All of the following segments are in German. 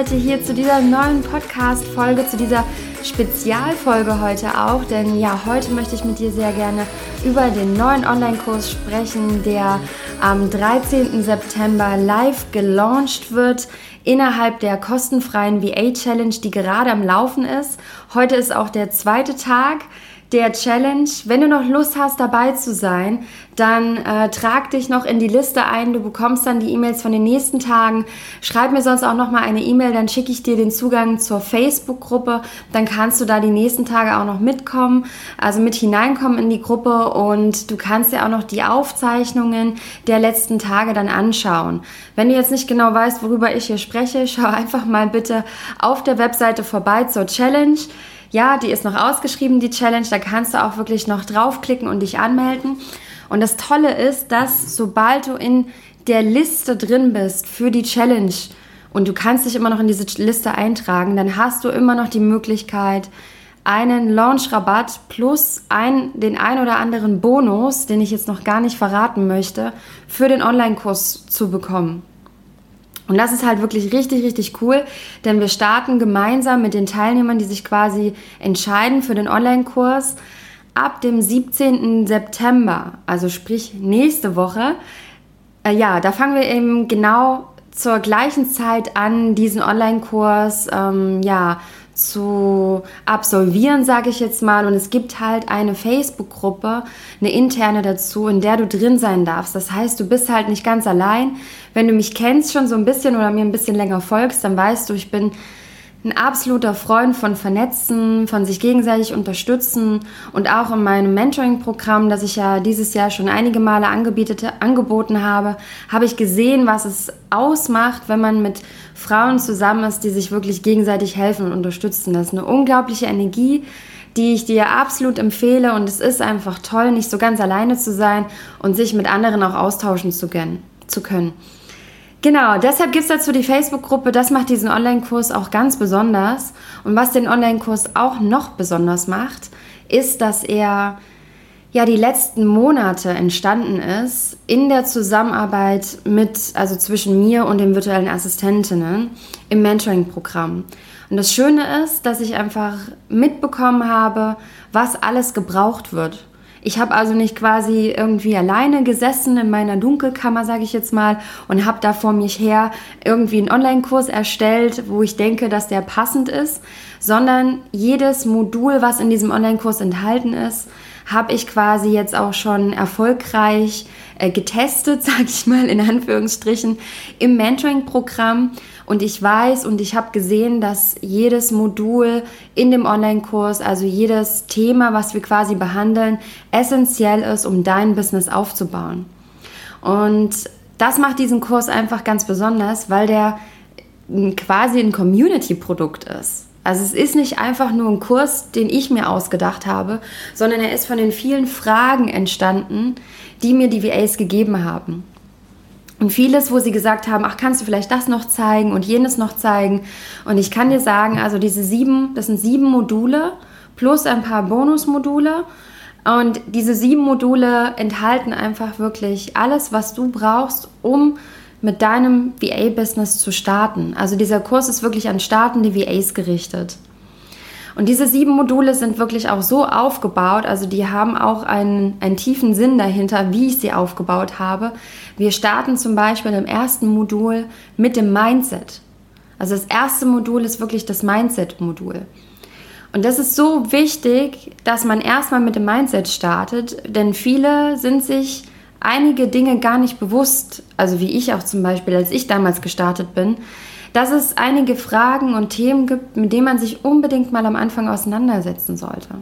heute hier zu dieser neuen Podcast-Folge, zu dieser Spezialfolge heute auch, denn ja, heute möchte ich mit dir sehr gerne über den neuen Online-Kurs sprechen, der am 13. September live gelauncht wird innerhalb der kostenfreien VA Challenge, die gerade am Laufen ist. Heute ist auch der zweite Tag der Challenge. Wenn du noch Lust hast, dabei zu sein, dann äh, trag dich noch in die Liste ein. Du bekommst dann die E-Mails von den nächsten Tagen. Schreib mir sonst auch noch mal eine E-Mail, dann schicke ich dir den Zugang zur Facebook-Gruppe. Dann kannst du da die nächsten Tage auch noch mitkommen, also mit hineinkommen in die Gruppe und du kannst dir auch noch die Aufzeichnungen der letzten Tage dann anschauen. Wenn du jetzt nicht genau weißt, worüber ich hier spreche, schau einfach mal bitte auf der Webseite vorbei zur Challenge. Ja, die ist noch ausgeschrieben, die Challenge. Da kannst du auch wirklich noch draufklicken und dich anmelden. Und das Tolle ist, dass sobald du in der Liste drin bist für die Challenge und du kannst dich immer noch in diese Liste eintragen, dann hast du immer noch die Möglichkeit, einen Launch-Rabatt plus ein, den ein oder anderen Bonus, den ich jetzt noch gar nicht verraten möchte, für den Online-Kurs zu bekommen. Und das ist halt wirklich richtig, richtig cool, denn wir starten gemeinsam mit den Teilnehmern, die sich quasi entscheiden für den Online-Kurs ab dem 17. September, also sprich nächste Woche. Äh, ja, da fangen wir eben genau zur gleichen Zeit an, diesen Online-Kurs ähm, ja, zu absolvieren, sage ich jetzt mal. Und es gibt halt eine Facebook-Gruppe, eine interne dazu, in der du drin sein darfst. Das heißt, du bist halt nicht ganz allein. Wenn du mich kennst schon so ein bisschen oder mir ein bisschen länger folgst, dann weißt du, ich bin ein absoluter Freund von Vernetzen, von sich gegenseitig unterstützen und auch in meinem Mentoring-Programm, das ich ja dieses Jahr schon einige Male angeboten habe, habe ich gesehen, was es ausmacht, wenn man mit Frauen zusammen ist, die sich wirklich gegenseitig helfen und unterstützen. Das ist eine unglaubliche Energie, die ich dir absolut empfehle und es ist einfach toll, nicht so ganz alleine zu sein und sich mit anderen auch austauschen zu können. Genau, deshalb gibt es dazu die Facebook-Gruppe. Das macht diesen Online-Kurs auch ganz besonders. Und was den Online-Kurs auch noch besonders macht, ist, dass er ja die letzten Monate entstanden ist in der Zusammenarbeit mit, also zwischen mir und den virtuellen Assistentinnen im Mentoring-Programm. Und das Schöne ist, dass ich einfach mitbekommen habe, was alles gebraucht wird ich habe also nicht quasi irgendwie alleine gesessen in meiner Dunkelkammer, sage ich jetzt mal, und habe da vor mich her irgendwie einen Online-Kurs erstellt, wo ich denke, dass der passend ist, sondern jedes Modul, was in diesem Online-Kurs enthalten ist, habe ich quasi jetzt auch schon erfolgreich äh, getestet, sage ich mal in Anführungsstrichen, im Mentoring-Programm. Und ich weiß und ich habe gesehen, dass jedes Modul in dem Online-Kurs, also jedes Thema, was wir quasi behandeln, essentiell ist, um dein Business aufzubauen. Und das macht diesen Kurs einfach ganz besonders, weil der quasi ein Community-Produkt ist. Also es ist nicht einfach nur ein Kurs, den ich mir ausgedacht habe, sondern er ist von den vielen Fragen entstanden, die mir die VAs gegeben haben. Und vieles, wo sie gesagt haben, ach, kannst du vielleicht das noch zeigen und jenes noch zeigen. Und ich kann dir sagen, also diese sieben, das sind sieben Module plus ein paar Bonusmodule. Und diese sieben Module enthalten einfach wirklich alles, was du brauchst, um mit deinem VA-Business zu starten. Also dieser Kurs ist wirklich an startende VAs gerichtet. Und diese sieben Module sind wirklich auch so aufgebaut, also die haben auch einen, einen tiefen Sinn dahinter, wie ich sie aufgebaut habe. Wir starten zum Beispiel im ersten Modul mit dem Mindset. Also das erste Modul ist wirklich das Mindset-Modul. Und das ist so wichtig, dass man erstmal mit dem Mindset startet, denn viele sind sich einige Dinge gar nicht bewusst, also wie ich auch zum Beispiel, als ich damals gestartet bin, dass es einige Fragen und Themen gibt, mit denen man sich unbedingt mal am Anfang auseinandersetzen sollte.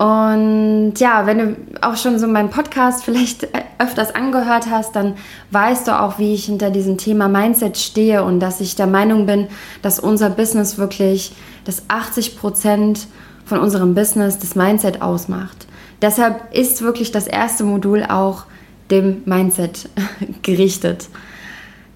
Und ja, wenn du auch schon so meinen Podcast vielleicht öfters angehört hast, dann weißt du auch, wie ich hinter diesem Thema Mindset stehe und dass ich der Meinung bin, dass unser Business wirklich das 80 Prozent von unserem Business das Mindset ausmacht. Deshalb ist wirklich das erste Modul auch dem Mindset gerichtet.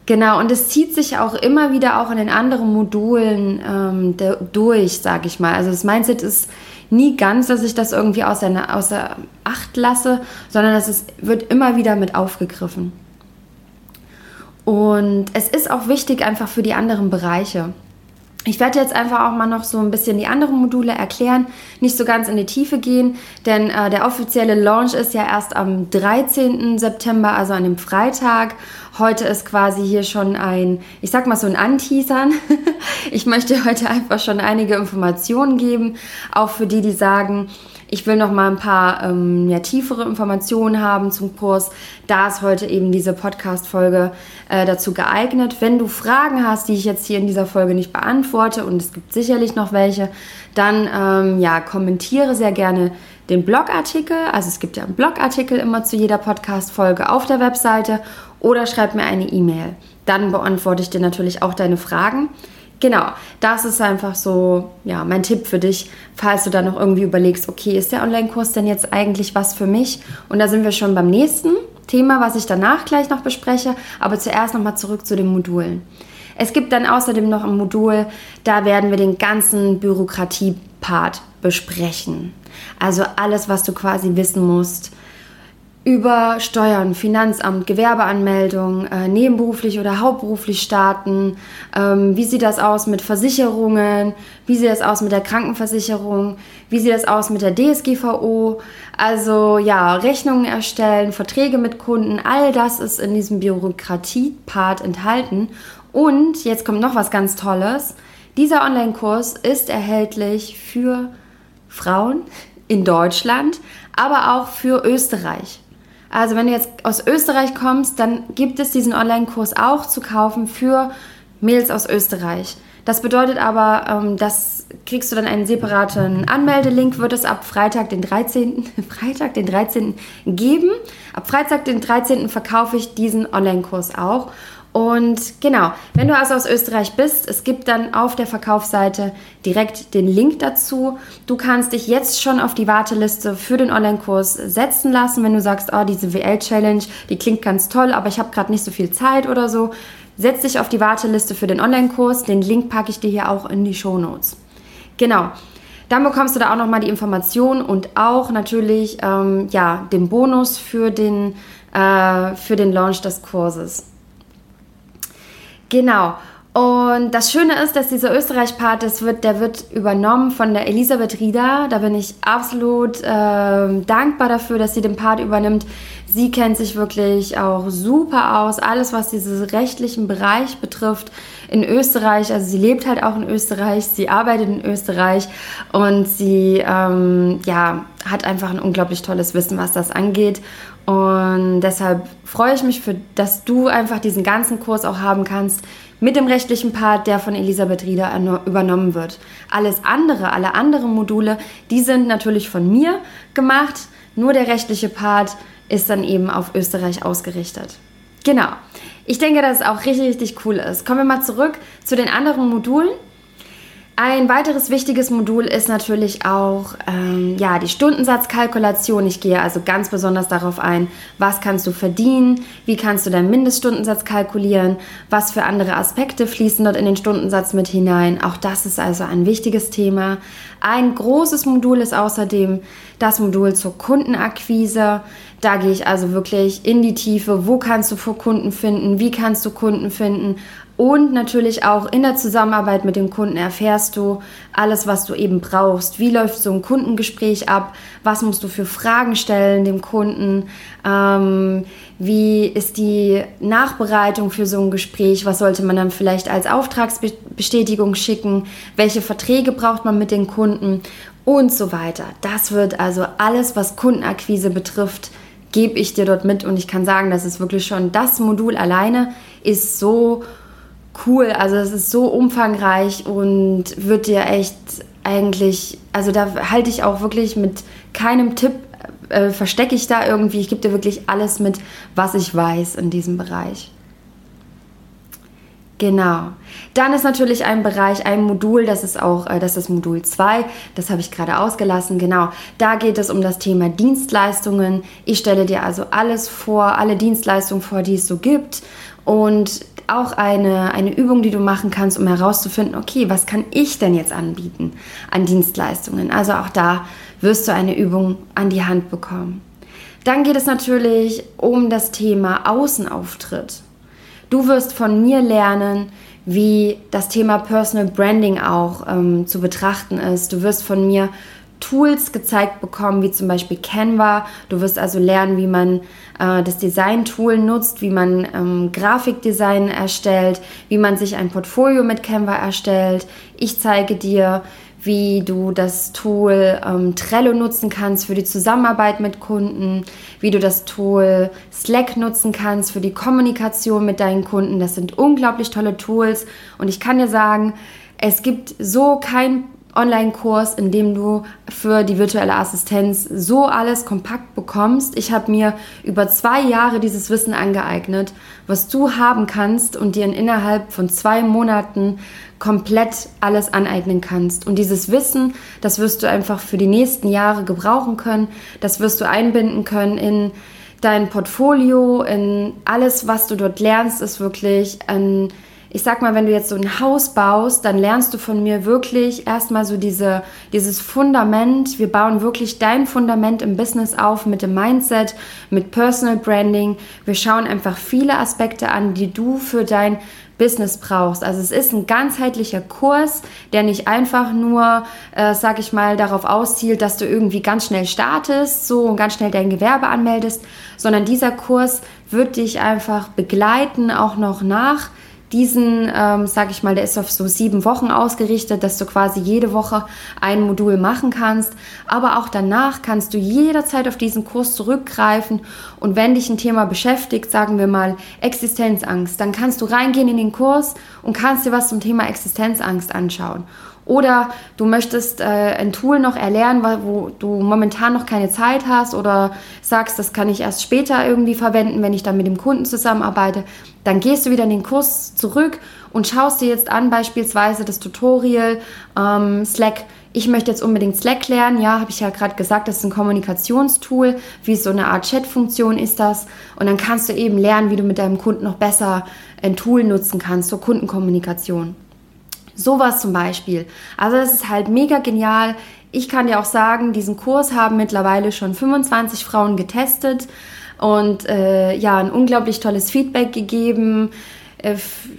Genau, und es zieht sich auch immer wieder auch in den anderen Modulen ähm, durch, sage ich mal. Also das Mindset ist nie ganz, dass ich das irgendwie außer, außer Acht lasse, sondern es wird immer wieder mit aufgegriffen. Und es ist auch wichtig einfach für die anderen Bereiche. Ich werde jetzt einfach auch mal noch so ein bisschen die anderen Module erklären, nicht so ganz in die Tiefe gehen, denn äh, der offizielle Launch ist ja erst am 13. September, also an dem Freitag. Heute ist quasi hier schon ein, ich sag mal so ein Anteasern. ich möchte heute einfach schon einige Informationen geben, auch für die, die sagen, ich will noch mal ein paar ähm, ja, tiefere Informationen haben zum Kurs. Da ist heute eben diese Podcast-Folge äh, dazu geeignet. Wenn du Fragen hast, die ich jetzt hier in dieser Folge nicht beantworte, und es gibt sicherlich noch welche, dann ähm, ja, kommentiere sehr gerne den Blogartikel. Also es gibt ja einen Blogartikel immer zu jeder Podcast-Folge auf der Webseite oder schreib mir eine E-Mail. Dann beantworte ich dir natürlich auch deine Fragen. Genau, das ist einfach so, ja, mein Tipp für dich, falls du da noch irgendwie überlegst, okay, ist der Online-Kurs denn jetzt eigentlich was für mich? Und da sind wir schon beim nächsten Thema, was ich danach gleich noch bespreche, aber zuerst nochmal zurück zu den Modulen. Es gibt dann außerdem noch ein Modul, da werden wir den ganzen Bürokratie-Part besprechen. Also alles, was du quasi wissen musst, über Steuern, Finanzamt, Gewerbeanmeldung, äh, nebenberuflich oder hauptberuflich starten. Ähm, wie sieht das aus mit Versicherungen? Wie sieht das aus mit der Krankenversicherung? Wie sieht das aus mit der DSGVO? Also ja, Rechnungen erstellen, Verträge mit Kunden, all das ist in diesem Bürokratie-Part enthalten. Und jetzt kommt noch was ganz Tolles. Dieser Online-Kurs ist erhältlich für Frauen in Deutschland, aber auch für Österreich. Also wenn du jetzt aus Österreich kommst, dann gibt es diesen Online-Kurs auch zu kaufen für Mails aus Österreich. Das bedeutet aber, ähm, das kriegst du dann einen separaten Anmeldelink, wird es ab Freitag, den 13. Freitag, den 13. geben. Ab Freitag, den 13. verkaufe ich diesen Online-Kurs auch. Und genau, wenn du also aus Österreich bist, es gibt dann auf der Verkaufsseite direkt den Link dazu. Du kannst dich jetzt schon auf die Warteliste für den Online-Kurs setzen lassen, wenn du sagst, oh, diese WL-Challenge, die klingt ganz toll, aber ich habe gerade nicht so viel Zeit oder so. Setz dich auf die Warteliste für den Online-Kurs. Den Link packe ich dir hier auch in die Show Notes. Genau. Dann bekommst du da auch nochmal die Informationen und auch natürlich ähm, ja, den Bonus für den, äh, für den Launch des Kurses. Genau. Und das Schöne ist, dass dieser Österreich-Part, wird, der wird übernommen von der Elisabeth Rieder. Da bin ich absolut äh, dankbar dafür, dass sie den Part übernimmt. Sie kennt sich wirklich auch super aus, alles was diesen rechtlichen Bereich betrifft in Österreich. Also sie lebt halt auch in Österreich, sie arbeitet in Österreich und sie ähm, ja, hat einfach ein unglaublich tolles Wissen, was das angeht. Und deshalb freue ich mich, für, dass du einfach diesen ganzen Kurs auch haben kannst mit dem rechtlichen Part, der von Elisabeth Rieder übernommen wird. Alles andere, alle anderen Module, die sind natürlich von mir gemacht. Nur der rechtliche Part ist dann eben auf Österreich ausgerichtet. Genau. Ich denke, dass es auch richtig, richtig cool ist. Kommen wir mal zurück zu den anderen Modulen. Ein weiteres wichtiges Modul ist natürlich auch ähm, ja, die Stundensatzkalkulation. Ich gehe also ganz besonders darauf ein, was kannst du verdienen, wie kannst du deinen Mindeststundensatz kalkulieren, was für andere Aspekte fließen dort in den Stundensatz mit hinein. Auch das ist also ein wichtiges Thema. Ein großes Modul ist außerdem das Modul zur Kundenakquise. Da gehe ich also wirklich in die Tiefe. Wo kannst du vor Kunden finden? Wie kannst du Kunden finden? Und natürlich auch in der Zusammenarbeit mit dem Kunden erfährst du alles, was du eben brauchst. Wie läuft so ein Kundengespräch ab? Was musst du für Fragen stellen dem Kunden? Ähm, wie ist die Nachbereitung für so ein Gespräch? Was sollte man dann vielleicht als Auftragsbestätigung schicken? Welche Verträge braucht man mit den Kunden? Und so weiter. Das wird also alles, was Kundenakquise betrifft, gebe ich dir dort mit. Und ich kann sagen, das ist wirklich schon das Modul alleine ist so cool. Also es ist so umfangreich und wird dir echt eigentlich, also da halte ich auch wirklich mit keinem Tipp, äh, verstecke ich da irgendwie. Ich gebe dir wirklich alles mit, was ich weiß in diesem Bereich. Genau. Dann ist natürlich ein Bereich, ein Modul, das ist auch, äh, das ist Modul 2, das habe ich gerade ausgelassen, genau. Da geht es um das Thema Dienstleistungen. Ich stelle dir also alles vor, alle Dienstleistungen vor, die es so gibt. Und auch eine, eine Übung, die du machen kannst, um herauszufinden, okay, was kann ich denn jetzt anbieten an Dienstleistungen? Also auch da wirst du eine Übung an die Hand bekommen. Dann geht es natürlich um das Thema Außenauftritt. Du wirst von mir lernen, wie das Thema Personal Branding auch ähm, zu betrachten ist. Du wirst von mir Tools gezeigt bekommen, wie zum Beispiel Canva. Du wirst also lernen, wie man äh, das Design-Tool nutzt, wie man ähm, Grafikdesign erstellt, wie man sich ein Portfolio mit Canva erstellt. Ich zeige dir, wie du das Tool ähm, Trello nutzen kannst für die Zusammenarbeit mit Kunden, wie du das Tool Slack nutzen kannst für die Kommunikation mit deinen Kunden. Das sind unglaublich tolle Tools und ich kann dir sagen, es gibt so kein Online-Kurs, in dem du für die virtuelle Assistenz so alles kompakt bekommst. Ich habe mir über zwei Jahre dieses Wissen angeeignet, was du haben kannst und dir innerhalb von zwei Monaten komplett alles aneignen kannst. Und dieses Wissen, das wirst du einfach für die nächsten Jahre gebrauchen können. Das wirst du einbinden können in dein Portfolio, in alles, was du dort lernst, ist wirklich ein ich sag mal, wenn du jetzt so ein Haus baust, dann lernst du von mir wirklich erstmal so diese, dieses Fundament. Wir bauen wirklich dein Fundament im Business auf mit dem Mindset, mit Personal Branding. Wir schauen einfach viele Aspekte an, die du für dein Business brauchst. Also es ist ein ganzheitlicher Kurs, der nicht einfach nur, äh, sag ich mal, darauf auszielt, dass du irgendwie ganz schnell startest, so und ganz schnell dein Gewerbe anmeldest, sondern dieser Kurs wird dich einfach begleiten, auch noch nach diesen, ähm, sage ich mal, der ist auf so sieben Wochen ausgerichtet, dass du quasi jede Woche ein Modul machen kannst. Aber auch danach kannst du jederzeit auf diesen Kurs zurückgreifen. Und wenn dich ein Thema beschäftigt, sagen wir mal Existenzangst, dann kannst du reingehen in den Kurs und kannst dir was zum Thema Existenzangst anschauen. Oder du möchtest äh, ein Tool noch erlernen, wo du momentan noch keine Zeit hast oder sagst, das kann ich erst später irgendwie verwenden, wenn ich dann mit dem Kunden zusammenarbeite. Dann gehst du wieder in den Kurs zurück und schaust dir jetzt an, beispielsweise das Tutorial ähm, Slack. Ich möchte jetzt unbedingt Slack lernen. Ja, habe ich ja gerade gesagt, das ist ein Kommunikationstool. Wie so eine Art Chat-Funktion ist das. Und dann kannst du eben lernen, wie du mit deinem Kunden noch besser ein Tool nutzen kannst zur Kundenkommunikation. Sowas zum Beispiel. Also das ist halt mega genial. Ich kann dir auch sagen, diesen Kurs haben mittlerweile schon 25 Frauen getestet und äh, ja, ein unglaublich tolles Feedback gegeben. Äh,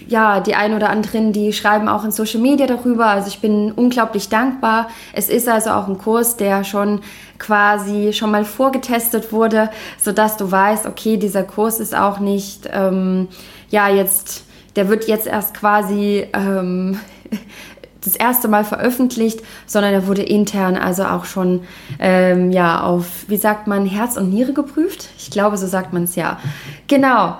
ja, die ein oder anderen, die schreiben auch in Social Media darüber. Also ich bin unglaublich dankbar. Es ist also auch ein Kurs, der schon quasi schon mal vorgetestet wurde, sodass du weißt, okay, dieser Kurs ist auch nicht, ähm, ja, jetzt, der wird jetzt erst quasi ähm, das erste Mal veröffentlicht, sondern er wurde intern also auch schon ähm, ja auf, wie sagt man, Herz und Niere geprüft. Ich glaube, so sagt man es ja. Genau.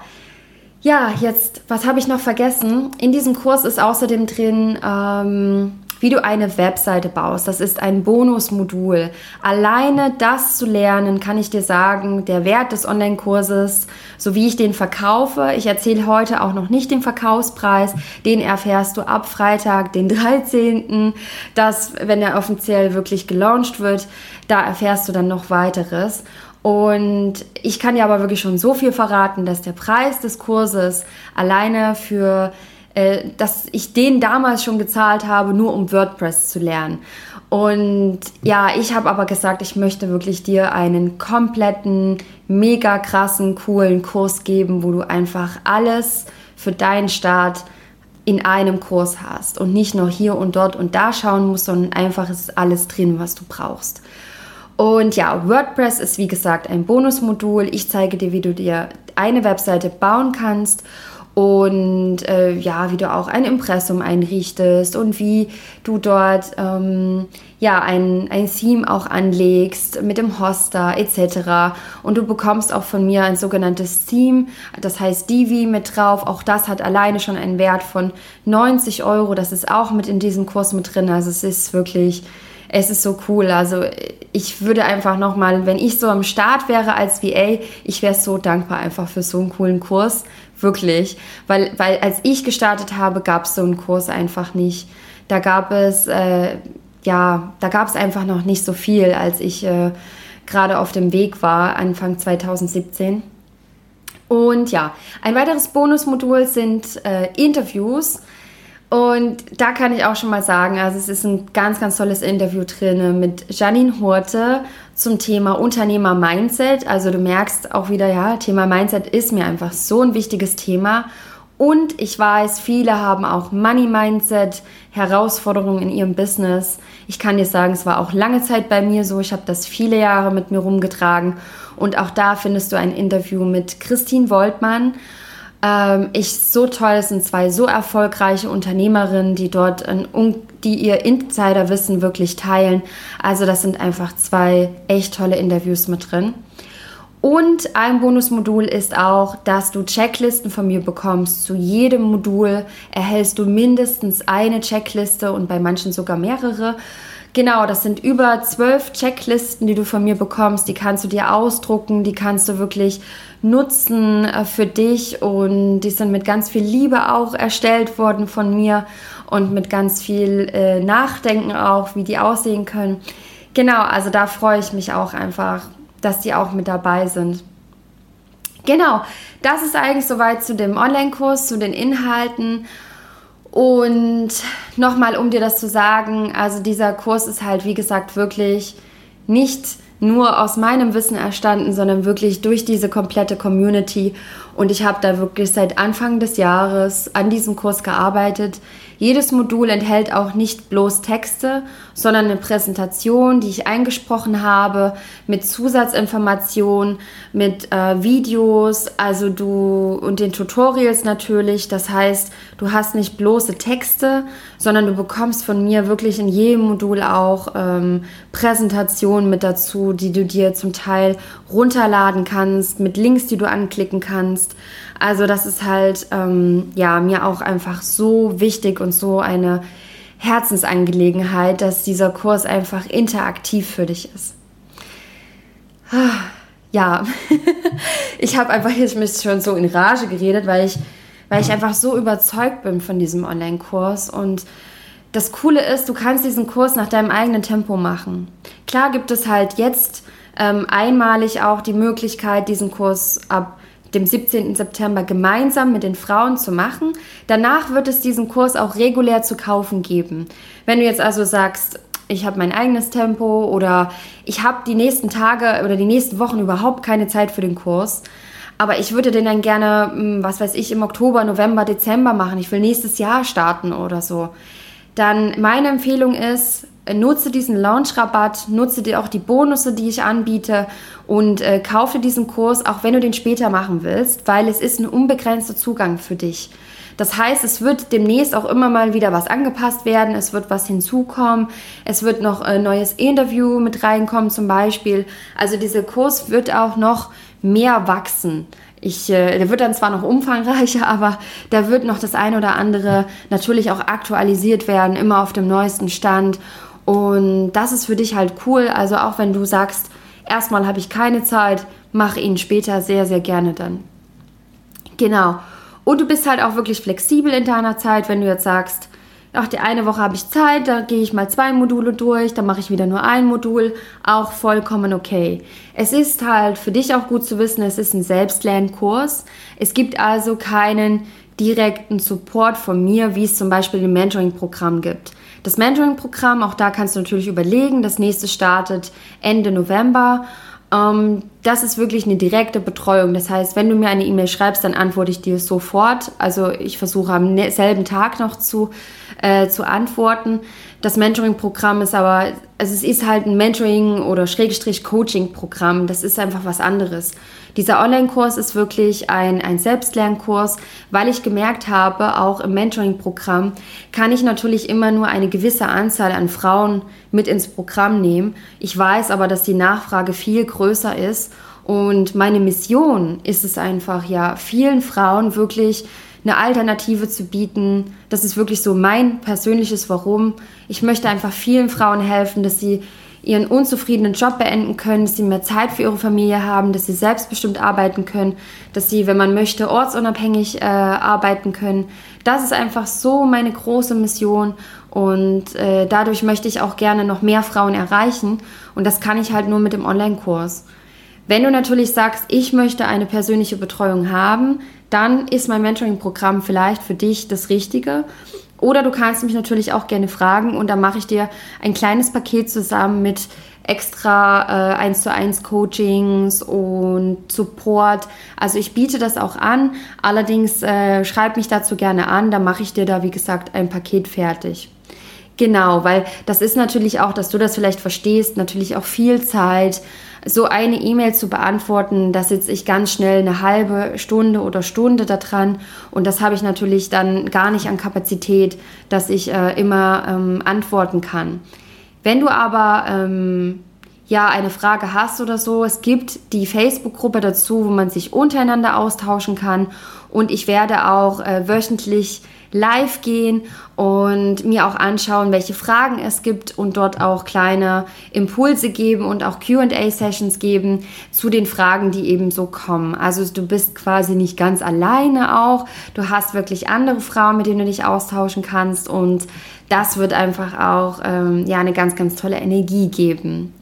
Ja, jetzt, was habe ich noch vergessen? In diesem Kurs ist außerdem drin ähm, wie du eine Webseite baust. Das ist ein Bonusmodul. Alleine das zu lernen, kann ich dir sagen, der Wert des Online-Kurses, so wie ich den verkaufe. Ich erzähle heute auch noch nicht den Verkaufspreis. Den erfährst du ab Freitag, den 13. Das, wenn er offiziell wirklich gelauncht wird, da erfährst du dann noch weiteres. Und ich kann dir aber wirklich schon so viel verraten, dass der Preis des Kurses alleine für äh, dass ich den damals schon gezahlt habe, nur um WordPress zu lernen. Und ja, ich habe aber gesagt, ich möchte wirklich dir einen kompletten, mega krassen, coolen Kurs geben, wo du einfach alles für deinen Start in einem Kurs hast und nicht noch hier und dort und da schauen musst, sondern einfach ist alles drin, was du brauchst. Und ja, WordPress ist wie gesagt ein Bonusmodul. Ich zeige dir, wie du dir eine Webseite bauen kannst und äh, ja, wie du auch ein Impressum einrichtest und wie du dort ähm, ja ein, ein Theme auch anlegst mit dem Hoster etc. Und du bekommst auch von mir ein sogenanntes Theme, das heißt Divi mit drauf. Auch das hat alleine schon einen Wert von 90 Euro. Das ist auch mit in diesem Kurs mit drin. Also es ist wirklich es ist so cool. Also ich würde einfach nochmal, wenn ich so am Start wäre als VA, ich wäre so dankbar einfach für so einen coolen Kurs. Wirklich. Weil, weil als ich gestartet habe, gab es so einen Kurs einfach nicht. Da gab es, äh, ja, da gab es einfach noch nicht so viel, als ich äh, gerade auf dem Weg war, Anfang 2017. Und ja, ein weiteres Bonusmodul sind äh, Interviews und da kann ich auch schon mal sagen, also es ist ein ganz, ganz tolles Interview drin mit Janine Horte zum Thema Unternehmer-Mindset. Also du merkst auch wieder, ja, Thema Mindset ist mir einfach so ein wichtiges Thema. Und ich weiß, viele haben auch Money Mindset, Herausforderungen in ihrem Business. Ich kann dir sagen, es war auch lange Zeit bei mir so. Ich habe das viele Jahre mit mir rumgetragen. Und auch da findest du ein Interview mit Christine Woltmann. Ähm, ich so toll, es sind zwei so erfolgreiche Unternehmerinnen, die dort, ein, die ihr Insiderwissen wirklich teilen. Also das sind einfach zwei echt tolle Interviews mit drin. Und ein Bonusmodul ist auch, dass du Checklisten von mir bekommst. Zu jedem Modul erhältst du mindestens eine Checkliste und bei manchen sogar mehrere. Genau, das sind über zwölf Checklisten, die du von mir bekommst. Die kannst du dir ausdrucken, die kannst du wirklich nutzen äh, für dich und die sind mit ganz viel Liebe auch erstellt worden von mir und mit ganz viel äh, Nachdenken auch, wie die aussehen können. Genau, also da freue ich mich auch einfach dass die auch mit dabei sind. Genau, das ist eigentlich soweit zu dem Online-Kurs, zu den Inhalten. Und nochmal, um dir das zu sagen, also dieser Kurs ist halt, wie gesagt, wirklich nicht nur aus meinem Wissen erstanden, sondern wirklich durch diese komplette Community. Und ich habe da wirklich seit Anfang des Jahres an diesem Kurs gearbeitet. Jedes Modul enthält auch nicht bloß Texte, sondern eine Präsentation, die ich eingesprochen habe, mit Zusatzinformationen, mit äh, Videos, also du und den Tutorials natürlich. Das heißt, du hast nicht bloße Texte, sondern du bekommst von mir wirklich in jedem Modul auch ähm, Präsentationen mit dazu, die du dir zum Teil runterladen kannst, mit Links, die du anklicken kannst. Also das ist halt ähm, ja mir auch einfach so wichtig und so eine Herzensangelegenheit, dass dieser Kurs einfach interaktiv für dich ist. Ja, ich habe einfach jetzt mich schon so in Rage geredet, weil ich, weil ich einfach so überzeugt bin von diesem Online-Kurs und das Coole ist, du kannst diesen Kurs nach deinem eigenen Tempo machen. Klar gibt es halt jetzt ähm, einmalig auch die Möglichkeit, diesen Kurs ab dem 17. September gemeinsam mit den Frauen zu machen. Danach wird es diesen Kurs auch regulär zu kaufen geben. Wenn du jetzt also sagst, ich habe mein eigenes Tempo oder ich habe die nächsten Tage oder die nächsten Wochen überhaupt keine Zeit für den Kurs, aber ich würde den dann gerne, hm, was weiß ich, im Oktober, November, Dezember machen. Ich will nächstes Jahr starten oder so. Dann meine Empfehlung ist, nutze diesen Launch-Rabatt, nutze dir auch die Bonusse, die ich anbiete und äh, kaufe diesen Kurs, auch wenn du den später machen willst, weil es ist ein unbegrenzter Zugang für dich. Das heißt, es wird demnächst auch immer mal wieder was angepasst werden, es wird was hinzukommen, es wird noch ein neues Interview mit reinkommen zum Beispiel. Also dieser Kurs wird auch noch mehr wachsen. Ich, äh, der wird dann zwar noch umfangreicher, aber da wird noch das eine oder andere natürlich auch aktualisiert werden, immer auf dem neuesten Stand. Und das ist für dich halt cool. Also auch wenn du sagst, erstmal habe ich keine Zeit, mach ihn später sehr, sehr gerne dann. Genau. Und du bist halt auch wirklich flexibel in deiner Zeit, wenn du jetzt sagst, ach, die eine Woche habe ich Zeit, da gehe ich mal zwei Module durch, dann mache ich wieder nur ein Modul, auch vollkommen okay. Es ist halt für dich auch gut zu wissen, es ist ein Selbstlernkurs. Es gibt also keinen direkten Support von mir, wie es zum Beispiel im Mentoring-Programm gibt. Das Mentoring-Programm, auch da kannst du natürlich überlegen, das nächste startet Ende November. Ähm, das ist wirklich eine direkte Betreuung. Das heißt, wenn du mir eine E-Mail schreibst, dann antworte ich dir sofort. Also ich versuche am ne-, selben Tag noch zu, äh, zu antworten. Das Mentoring-Programm ist aber, also es ist halt ein Mentoring- oder Schrägstrich Coaching-Programm. Das ist einfach was anderes. Dieser Online-Kurs ist wirklich ein, ein Selbstlernkurs, weil ich gemerkt habe, auch im Mentoring-Programm kann ich natürlich immer nur eine gewisse Anzahl an Frauen mit ins Programm nehmen. Ich weiß aber, dass die Nachfrage viel größer ist und meine Mission ist es einfach, ja, vielen Frauen wirklich eine Alternative zu bieten. Das ist wirklich so mein persönliches Warum. Ich möchte einfach vielen Frauen helfen, dass sie ihren unzufriedenen Job beenden können, dass sie mehr Zeit für ihre Familie haben, dass sie selbstbestimmt arbeiten können, dass sie, wenn man möchte, ortsunabhängig äh, arbeiten können. Das ist einfach so meine große Mission und äh, dadurch möchte ich auch gerne noch mehr Frauen erreichen und das kann ich halt nur mit dem Online-Kurs. Wenn du natürlich sagst, ich möchte eine persönliche Betreuung haben, dann ist mein Mentoring-Programm vielleicht für dich das Richtige. Oder du kannst mich natürlich auch gerne fragen und dann mache ich dir ein kleines Paket zusammen mit extra äh, 1 zu 1 Coachings und Support. Also ich biete das auch an. Allerdings äh, schreib mich dazu gerne an, dann mache ich dir da, wie gesagt, ein Paket fertig. Genau, weil das ist natürlich auch, dass du das vielleicht verstehst, natürlich auch viel Zeit. So eine E-Mail zu beantworten, da sitze ich ganz schnell eine halbe Stunde oder Stunde da dran und das habe ich natürlich dann gar nicht an Kapazität, dass ich äh, immer ähm, antworten kann. Wenn du aber ähm, ja eine Frage hast oder so, es gibt die Facebook-Gruppe dazu, wo man sich untereinander austauschen kann und ich werde auch äh, wöchentlich live gehen und mir auch anschauen, welche Fragen es gibt und dort auch kleine Impulse geben und auch QA-Sessions geben zu den Fragen, die eben so kommen. Also du bist quasi nicht ganz alleine auch. Du hast wirklich andere Frauen, mit denen du dich austauschen kannst und das wird einfach auch ähm, ja, eine ganz, ganz tolle Energie geben.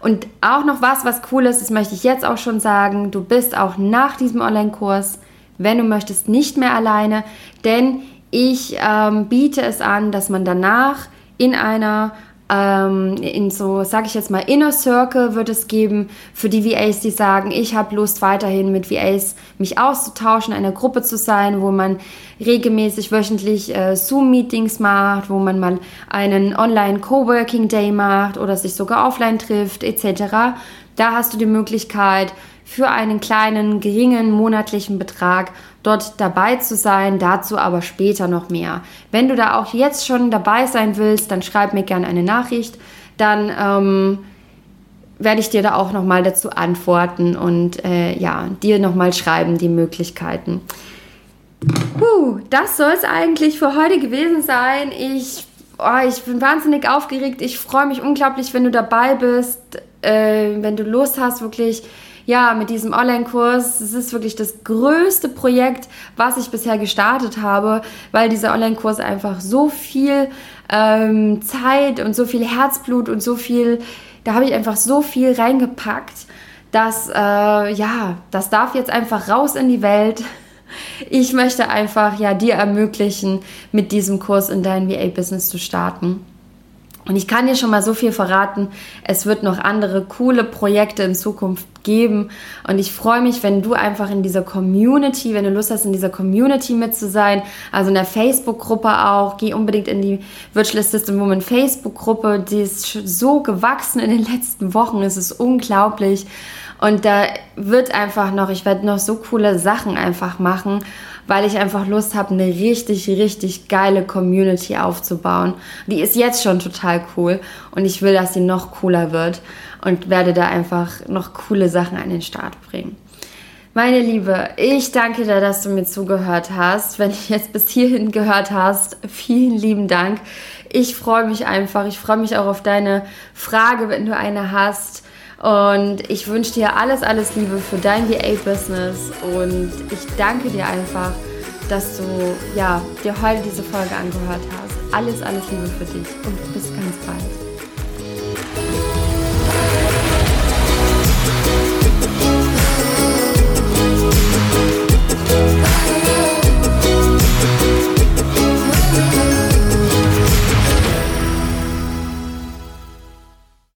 Und auch noch was, was cool ist, das möchte ich jetzt auch schon sagen, du bist auch nach diesem Online-Kurs, wenn du möchtest, nicht mehr alleine, denn ich ähm, biete es an, dass man danach in einer ähm, in so, sage ich jetzt mal, Inner Circle wird es geben für die VAs, die sagen, ich habe Lust weiterhin mit VAs mich auszutauschen, einer Gruppe zu sein, wo man regelmäßig wöchentlich äh, Zoom-Meetings macht, wo man mal einen Online-Coworking Day macht oder sich sogar offline trifft etc. Da hast du die Möglichkeit, für einen kleinen, geringen monatlichen Betrag dort dabei zu sein, dazu aber später noch mehr. Wenn du da auch jetzt schon dabei sein willst, dann schreib mir gerne eine Nachricht, dann ähm, werde ich dir da auch nochmal dazu antworten und äh, ja, dir nochmal schreiben, die Möglichkeiten. Puh, das soll es eigentlich für heute gewesen sein. Ich, oh, ich bin wahnsinnig aufgeregt. Ich freue mich unglaublich, wenn du dabei bist, äh, wenn du Lust hast, wirklich ja, mit diesem Online-Kurs, es ist wirklich das größte Projekt, was ich bisher gestartet habe, weil dieser Online-Kurs einfach so viel ähm, Zeit und so viel Herzblut und so viel, da habe ich einfach so viel reingepackt, dass, äh, ja, das darf jetzt einfach raus in die Welt. Ich möchte einfach, ja, dir ermöglichen, mit diesem Kurs in dein VA-Business zu starten. Und ich kann dir schon mal so viel verraten, es wird noch andere coole Projekte in Zukunft geben. Und ich freue mich, wenn du einfach in dieser Community, wenn du Lust hast, in dieser Community mit zu sein, also in der Facebook-Gruppe auch, geh unbedingt in die Virtual System Woman Facebook-Gruppe. Die ist so gewachsen in den letzten Wochen, es ist unglaublich. Und da wird einfach noch, ich werde noch so coole Sachen einfach machen weil ich einfach Lust habe, eine richtig, richtig geile Community aufzubauen. Die ist jetzt schon total cool und ich will, dass sie noch cooler wird und werde da einfach noch coole Sachen an den Start bringen. Meine Liebe, ich danke dir, dass du mir zugehört hast. Wenn du jetzt bis hierhin gehört hast, vielen lieben Dank. Ich freue mich einfach. Ich freue mich auch auf deine Frage, wenn du eine hast. Und ich wünsche dir alles, alles Liebe für dein VA-Business und ich danke dir einfach, dass du ja, dir heute diese Folge angehört hast. Alles, alles Liebe für dich und bis ganz bald.